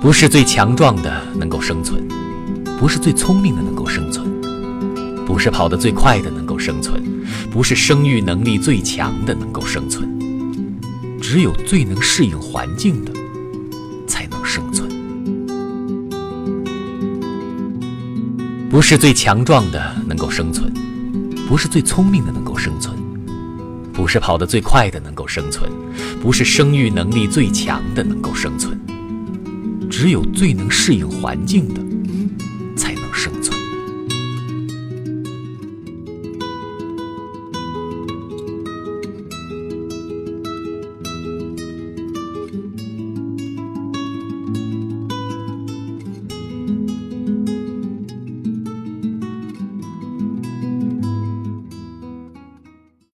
不是最强壮的能够生存，不是最聪明的能够生存，不是跑得最快的能够生存，不是生育能力最强的能够生存。只有最能适应环境的才能生存。不是最强壮的能够生存，不是最聪明的能够生存，不是跑得最快的能够生存，不是生育能力最强的能够生存。只有最能适应环境的。